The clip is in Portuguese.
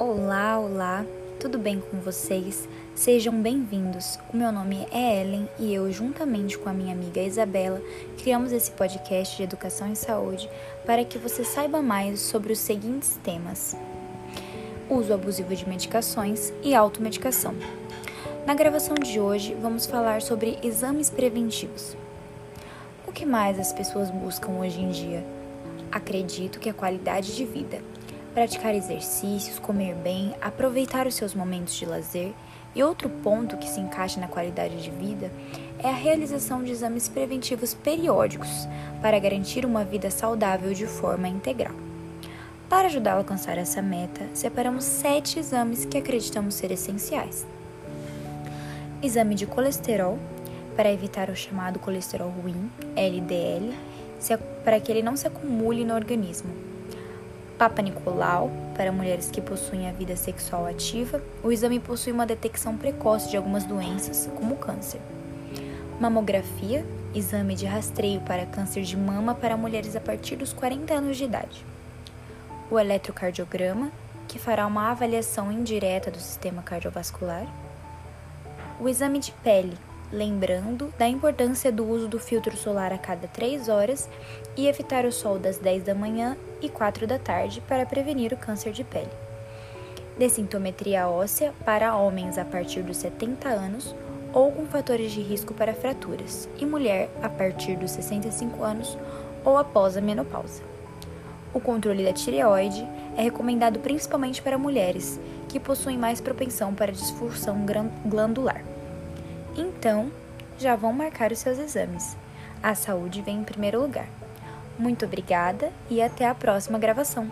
Olá, olá, tudo bem com vocês? Sejam bem-vindos. O meu nome é Ellen e eu, juntamente com a minha amiga Isabela, criamos esse podcast de educação e saúde para que você saiba mais sobre os seguintes temas: uso abusivo de medicações e automedicação. Na gravação de hoje, vamos falar sobre exames preventivos. O que mais as pessoas buscam hoje em dia? Acredito que a qualidade de vida praticar exercícios, comer bem, aproveitar os seus momentos de lazer. E outro ponto que se encaixa na qualidade de vida é a realização de exames preventivos periódicos para garantir uma vida saudável de forma integral. Para ajudar a alcançar essa meta, separamos sete exames que acreditamos ser essenciais: exame de colesterol, para evitar o chamado colesterol ruim, LDL, para que ele não se acumule no organismo Papa Nicolau, para mulheres que possuem a vida sexual ativa, o exame possui uma detecção precoce de algumas doenças, como câncer. Mamografia, exame de rastreio para câncer de mama para mulheres a partir dos 40 anos de idade. O eletrocardiograma, que fará uma avaliação indireta do sistema cardiovascular. O exame de pele, lembrando da importância do uso do filtro solar a cada 3 horas e evitar o sol das 10 da manhã e 4 da tarde para prevenir o câncer de pele. Dessintometria óssea para homens a partir dos 70 anos ou com fatores de risco para fraturas, e mulher a partir dos 65 anos ou após a menopausa. O controle da tireoide é recomendado principalmente para mulheres que possuem mais propensão para disfunção glandular. Então, já vão marcar os seus exames. A saúde vem em primeiro lugar. Muito obrigada e até a próxima gravação.